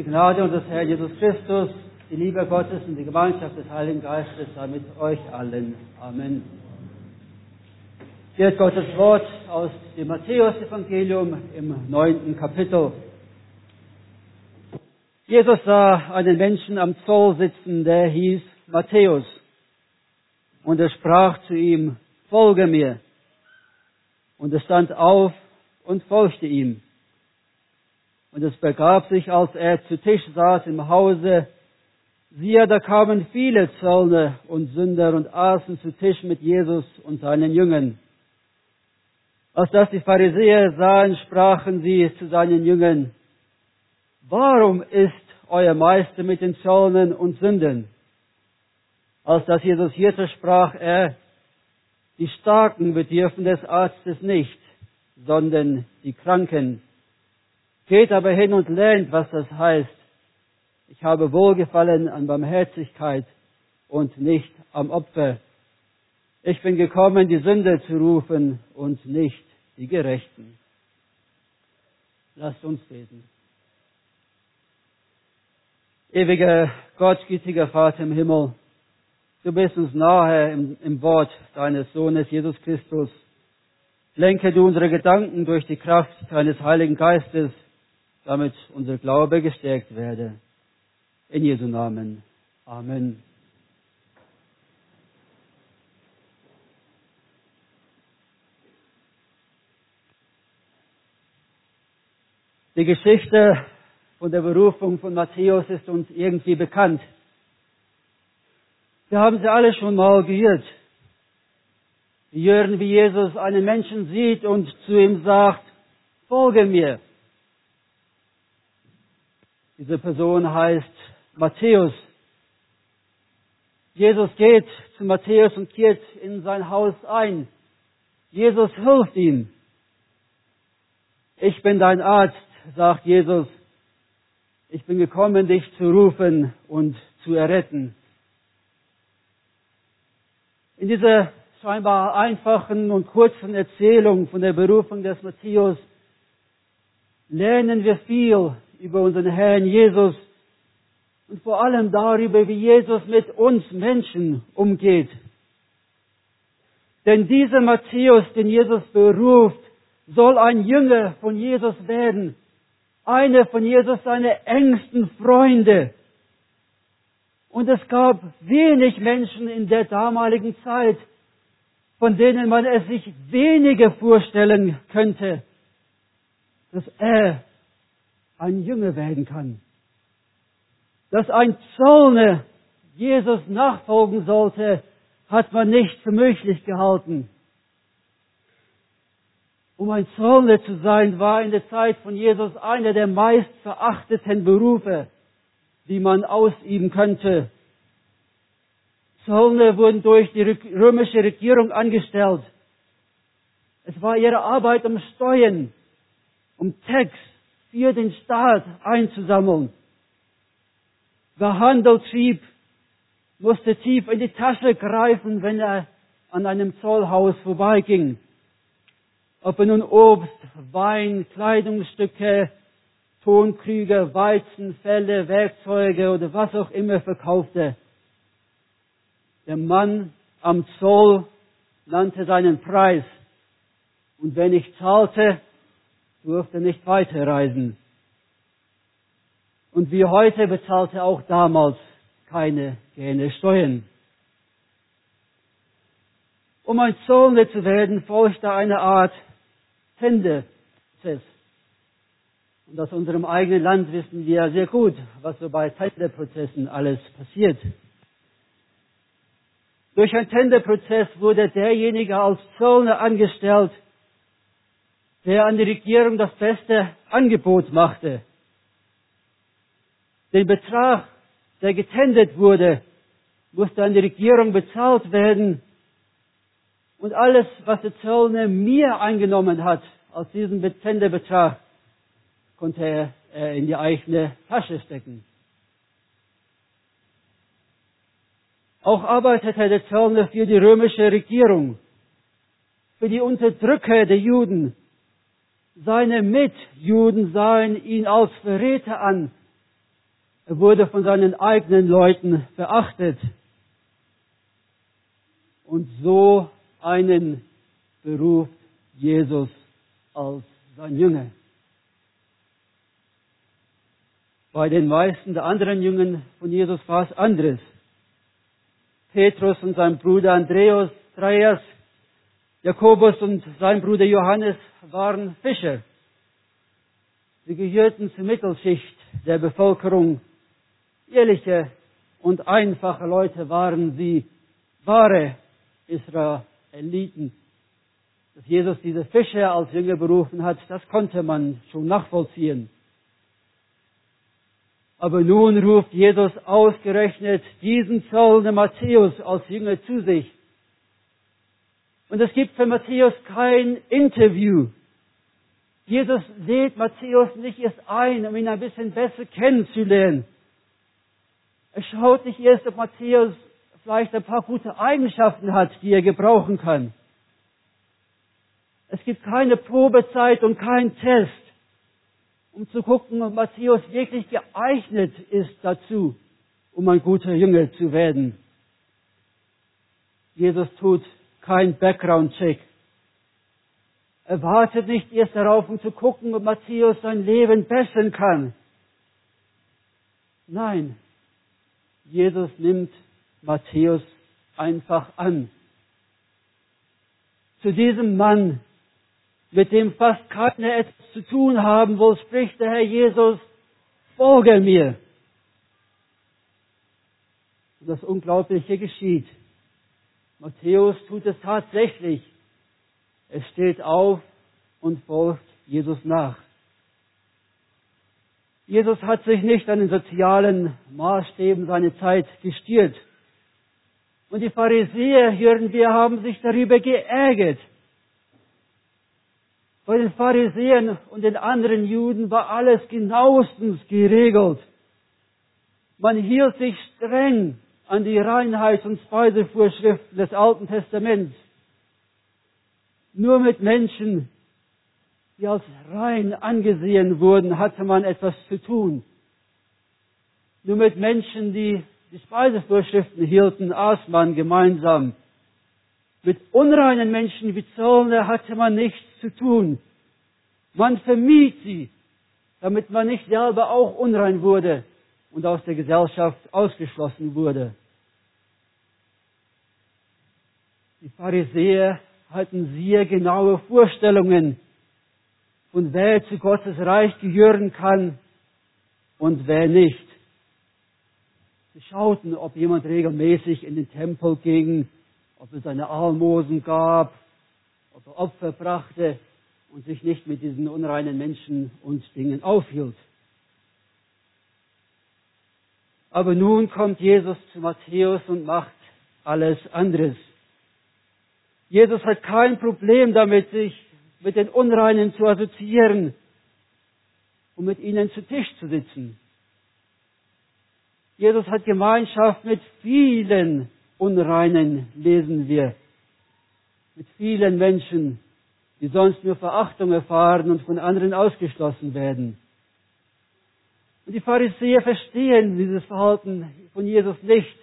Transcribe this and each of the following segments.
Die Gnade unseres Herrn Jesus Christus, die Liebe Gottes und die Gemeinschaft des Heiligen Geistes sei mit euch allen. Amen. Hier ist Gottes Wort aus dem Matthäus-Evangelium im neunten Kapitel. Jesus sah einen Menschen am Zoll sitzen, der hieß Matthäus. Und er sprach zu ihm, folge mir. Und er stand auf und folgte ihm. Und es begab sich, als er zu Tisch saß im Hause, siehe, da kamen viele Zöllner und Sünder und aßen zu Tisch mit Jesus und seinen Jüngern. Als das die Pharisäer sahen, sprachen sie zu seinen Jüngern, warum ist euer Meister mit den Zöllnern und Sündern? Als das Jesus hörte, sprach er, die Starken bedürfen des Arztes nicht, sondern die Kranken. Geht aber hin und lernt, was das heißt. Ich habe Wohlgefallen an Barmherzigkeit und nicht am Opfer. Ich bin gekommen, die Sünder zu rufen und nicht die Gerechten. Lasst uns beten. Ewiger Gott, gütiger Vater im Himmel, du bist uns nahe im, im Wort deines Sohnes Jesus Christus. Lenke du unsere Gedanken durch die Kraft deines Heiligen Geistes damit unser Glaube gestärkt werde. In Jesu Namen. Amen. Die Geschichte von der Berufung von Matthäus ist uns irgendwie bekannt. Wir haben sie alle schon mal gehört. Wir hören, wie Jesus einen Menschen sieht und zu ihm sagt, folge mir. Diese Person heißt Matthäus. Jesus geht zu Matthäus und kehrt in sein Haus ein. Jesus hilft ihm. Ich bin dein Arzt, sagt Jesus. Ich bin gekommen, dich zu rufen und zu erretten. In dieser scheinbar einfachen und kurzen Erzählung von der Berufung des Matthäus lernen wir viel über unseren Herrn Jesus und vor allem darüber, wie Jesus mit uns Menschen umgeht. Denn dieser Matthäus, den Jesus beruft, soll ein Jünger von Jesus werden, einer von Jesus seine engsten Freunde. Und es gab wenig Menschen in der damaligen Zeit, von denen man es sich weniger vorstellen könnte, dass er ein Jünger werden kann. Dass ein Zöllner Jesus nachfolgen sollte, hat man nicht für möglich gehalten. Um ein Zöllner zu sein, war in der Zeit von Jesus einer der meist verachteten Berufe, die man ausüben könnte. Zöllner wurden durch die römische Regierung angestellt. Es war ihre Arbeit um Steuern, um Text, für den Staat einzusammeln. Wer Handel trieb, musste tief in die Tasche greifen, wenn er an einem Zollhaus vorbeiging. Ob er nun Obst, Wein, Kleidungsstücke, Tonkrüge, Weizen, Felle, Werkzeuge oder was auch immer verkaufte. Der Mann am Zoll nannte seinen Preis. Und wenn ich zahlte, durfte nicht weiterreisen. Und wie heute bezahlte auch damals keine gerne Steuern. Um ein Zollner zu werden, folgte eine Art Tenderprozess. Und aus unserem eigenen Land wissen wir sehr gut, was so bei Tenderprozessen alles passiert. Durch einen Tenderprozess wurde derjenige als Zollner angestellt, der an die Regierung das beste Angebot machte. Den Betrag, der getendet wurde, musste an die Regierung bezahlt werden. Und alles, was der Zöllner mir eingenommen hat, aus diesem Tenderbetrag, konnte er in die eigene Tasche stecken. Auch arbeitete der Zöllner für die römische Regierung, für die Unterdrücker der Juden, seine Mitjuden sahen ihn als Verräter an, Er wurde von seinen eigenen Leuten verachtet. Und so einen beruft Jesus als sein Jünger. Bei den meisten der anderen Jüngern von Jesus war es anderes. Petrus und sein Bruder Andreas, Dreias, Jakobus und sein Bruder Johannes waren Fischer. Sie gehörten zur Mittelschicht der Bevölkerung. Ehrliche und einfache Leute waren sie, wahre Israeliten. Dass Jesus diese Fischer als Jünger berufen hat, das konnte man schon nachvollziehen. Aber nun ruft Jesus ausgerechnet diesen Zollner Matthäus als Jünger zu sich. Und es gibt für Matthäus kein Interview. Jesus lädt Matthäus nicht erst ein, um ihn ein bisschen besser kennenzulernen. Er schaut nicht erst, ob Matthäus vielleicht ein paar gute Eigenschaften hat, die er gebrauchen kann. Es gibt keine Probezeit und keinen Test um zu gucken, ob Matthäus wirklich geeignet ist dazu, um ein guter Jünger zu werden. Jesus tut kein Background-Check. Er wartet nicht erst darauf, um zu gucken, ob Matthäus sein Leben bessern kann. Nein, Jesus nimmt Matthäus einfach an. Zu diesem Mann mit dem fast keiner etwas zu tun haben will, spricht der Herr Jesus, folge mir. Und das Unglaubliche geschieht. Matthäus tut es tatsächlich. Er steht auf und folgt Jesus nach. Jesus hat sich nicht an den sozialen Maßstäben seiner Zeit gestiert. Und die Pharisäer, hören wir, haben sich darüber geärgert. Bei den Pharisäern und den anderen Juden war alles genauestens geregelt. Man hielt sich streng an die Reinheits- und Speisevorschriften des Alten Testaments. Nur mit Menschen, die als rein angesehen wurden, hatte man etwas zu tun. Nur mit Menschen, die die Speisevorschriften hielten, aß man gemeinsam. Mit unreinen Menschen wie Zöllner hatte man nichts zu tun. Man vermied sie, damit man nicht selber auch unrein wurde und aus der Gesellschaft ausgeschlossen wurde. Die Pharisäer hatten sehr genaue Vorstellungen von wer zu Gottes Reich gehören kann und wer nicht. Sie schauten, ob jemand regelmäßig in den Tempel ging, ob es eine Almosen gab, ob er Opfer brachte und sich nicht mit diesen unreinen Menschen und Dingen aufhielt. Aber nun kommt Jesus zu Matthäus und macht alles anderes. Jesus hat kein Problem damit, sich mit den Unreinen zu assoziieren und mit ihnen zu Tisch zu sitzen. Jesus hat Gemeinschaft mit vielen Unreinen, lesen wir. Mit vielen Menschen, die sonst nur Verachtung erfahren und von anderen ausgeschlossen werden. Und die Pharisäer verstehen dieses Verhalten von Jesus nicht.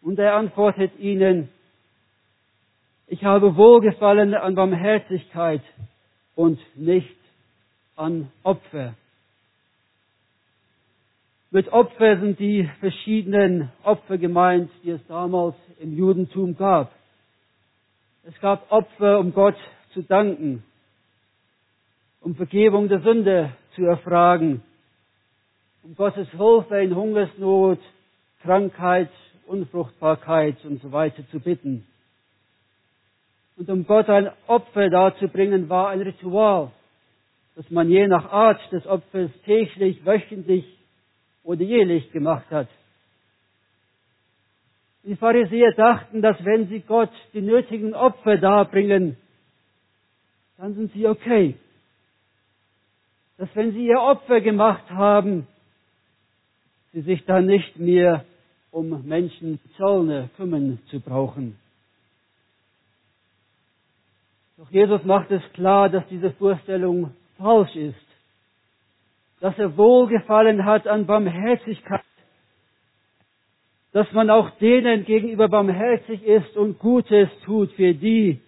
Und er antwortet ihnen, ich habe Wohlgefallen an Barmherzigkeit und nicht an Opfer. Mit Opfer sind die verschiedenen Opfer gemeint, die es damals im Judentum gab. Es gab Opfer, um Gott zu danken, um Vergebung der Sünde zu erfragen, um Gottes Hilfe in Hungersnot, Krankheit, Unfruchtbarkeit und so weiter zu bitten. Und um Gott ein Opfer darzubringen, war ein Ritual, das man je nach Art des Opfers täglich, wöchentlich oder jährlich gemacht hat. Die Pharisäer dachten, dass wenn sie Gott die nötigen Opfer darbringen, dann sind sie okay. Dass wenn sie ihr Opfer gemacht haben, sie sich dann nicht mehr um Menschen Zöllner kümmern zu brauchen. Doch Jesus macht es klar, dass diese Vorstellung falsch ist. dass er Wohlgefallen hat an Barmherzigkeit, dass man auch denen gegenüber barmherzig ist und Gutes tut für die,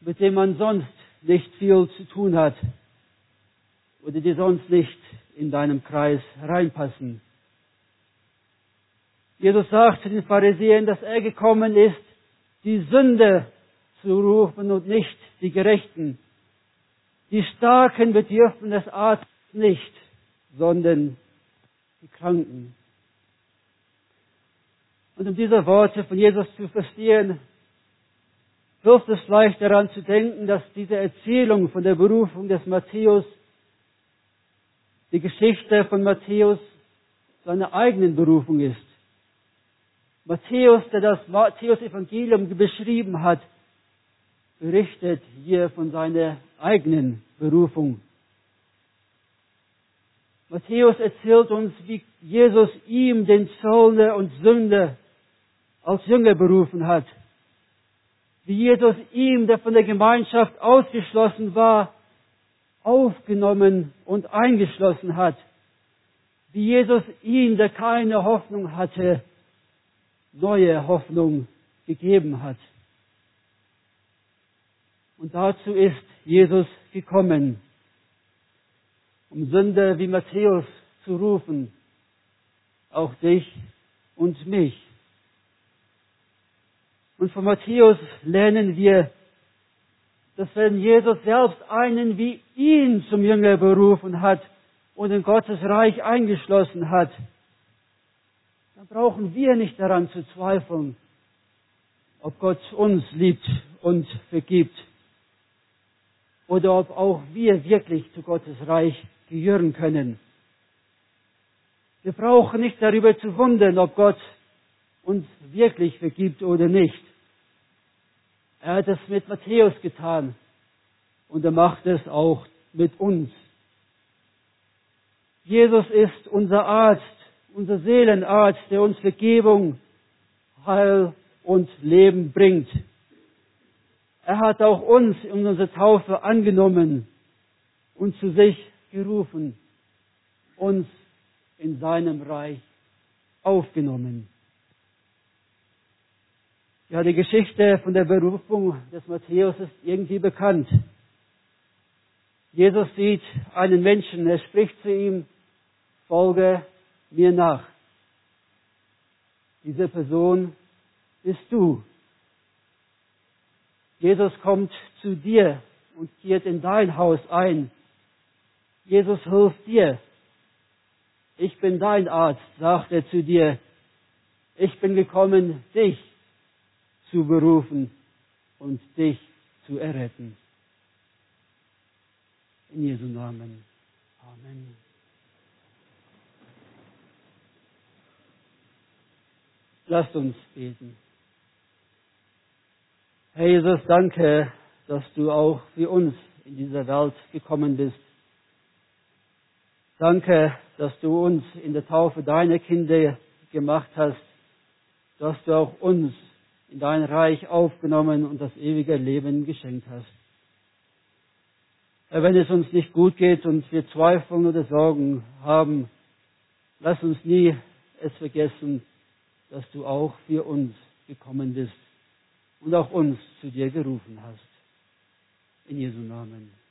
mit denen man sonst nicht viel zu tun hat oder die sonst nicht in deinem Kreis reinpassen. Jesus sagt zu den Pharisäern, dass er gekommen ist, die Sünde zu rufen und nicht die Gerechten. Die Starken bedürfen des Arztes nicht, sondern die Kranken. Und um diese Worte von Jesus zu verstehen, hilft es leicht daran zu denken, dass diese Erzählung von der Berufung des Matthäus, die Geschichte von Matthäus, seine eigenen Berufung ist. Matthäus, der das Matthäus-Evangelium beschrieben hat, berichtet hier von seiner eigenen Berufung. Matthäus erzählt uns, wie Jesus ihm, den Zöllner und Sünder, als Jünger berufen hat. Wie Jesus ihm, der von der Gemeinschaft ausgeschlossen war, aufgenommen und eingeschlossen hat. Wie Jesus ihm, der keine Hoffnung hatte, neue Hoffnung gegeben hat. Und dazu ist Jesus gekommen, um Sünder wie Matthäus zu rufen, auch dich und mich. Und von Matthäus lernen wir, dass wenn Jesus selbst einen wie ihn zum Jünger berufen hat und in Gottes Reich eingeschlossen hat, dann brauchen wir nicht daran zu zweifeln, ob Gott uns liebt und vergibt oder ob auch wir wirklich zu Gottes Reich gehören können. Wir brauchen nicht darüber zu wundern, ob Gott uns wirklich vergibt oder nicht. Er hat es mit Matthäus getan und er macht es auch mit uns. Jesus ist unser Arzt, unser Seelenarzt, der uns Vergebung, Heil und Leben bringt. Er hat auch uns in unserer Taufe angenommen und zu sich gerufen, uns in seinem Reich aufgenommen. Ja, die Geschichte von der Berufung des Matthäus ist irgendwie bekannt. Jesus sieht einen Menschen, er spricht zu ihm, folge mir nach. Diese Person bist du. Jesus kommt zu dir und kehrt in dein Haus ein Jesus hilft dir. Ich bin dein Arzt, sagt er zu dir. Ich bin gekommen, dich zu berufen und dich zu erretten. In Jesu Namen. Amen. Lasst uns beten. Herr Jesus, danke, dass du auch für uns in dieser Welt gekommen bist. Danke, dass du uns in der Taufe deine Kinder gemacht hast, dass du auch uns in dein Reich aufgenommen und das ewige Leben geschenkt hast. Herr, wenn es uns nicht gut geht und wir Zweifel oder Sorgen haben, lass uns nie es vergessen, dass du auch für uns gekommen bist und auch uns zu dir gerufen hast. In Jesu Namen.